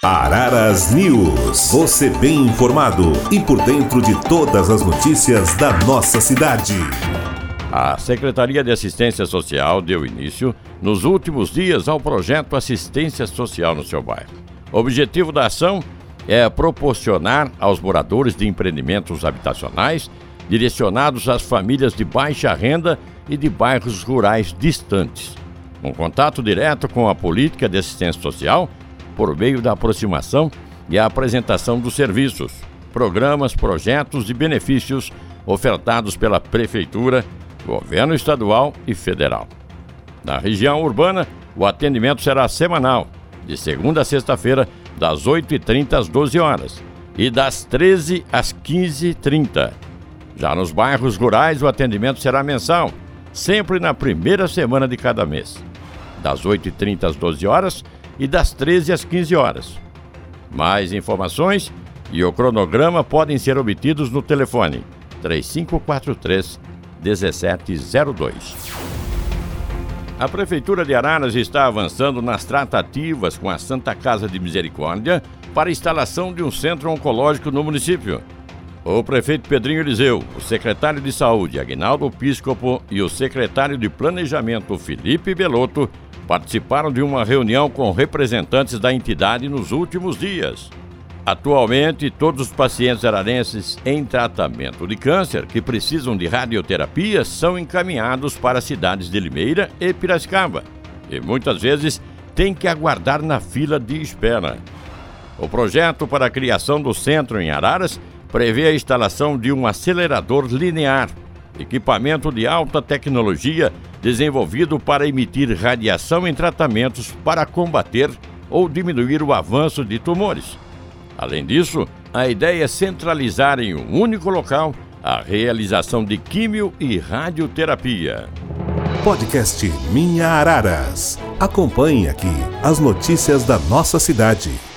Araras News. Você bem informado e por dentro de todas as notícias da nossa cidade. A Secretaria de Assistência Social deu início, nos últimos dias, ao projeto Assistência Social no seu bairro. O objetivo da ação é proporcionar aos moradores de empreendimentos habitacionais direcionados às famílias de baixa renda e de bairros rurais distantes, um contato direto com a política de assistência social por meio da aproximação e a apresentação dos serviços, programas, projetos e benefícios ofertados pela Prefeitura, Governo Estadual e Federal. Na região urbana, o atendimento será semanal, de segunda a sexta-feira, das 8h30 às 12 horas e das 13 às 15h30. Já nos bairros rurais, o atendimento será mensal, sempre na primeira semana de cada mês, das 8h30 às 12 horas e das 13 às 15 horas. Mais informações e o cronograma podem ser obtidos no telefone 3543 1702. A Prefeitura de Araras está avançando nas tratativas com a Santa Casa de Misericórdia para a instalação de um centro oncológico no município. O prefeito Pedrinho Eliseu, o secretário de Saúde Agnaldo Piscopo e o secretário de Planejamento Felipe Belotto participaram de uma reunião com representantes da entidade nos últimos dias. Atualmente, todos os pacientes ararenses em tratamento de câncer que precisam de radioterapia são encaminhados para as cidades de Limeira e Piracicaba e muitas vezes têm que aguardar na fila de espera. O projeto para a criação do centro em Araras prevê a instalação de um acelerador linear, equipamento de alta tecnologia desenvolvido para emitir radiação em tratamentos para combater ou diminuir o avanço de tumores. Além disso, a ideia é centralizar em um único local a realização de químio e radioterapia. Podcast Minha Araras. Acompanhe aqui as notícias da nossa cidade.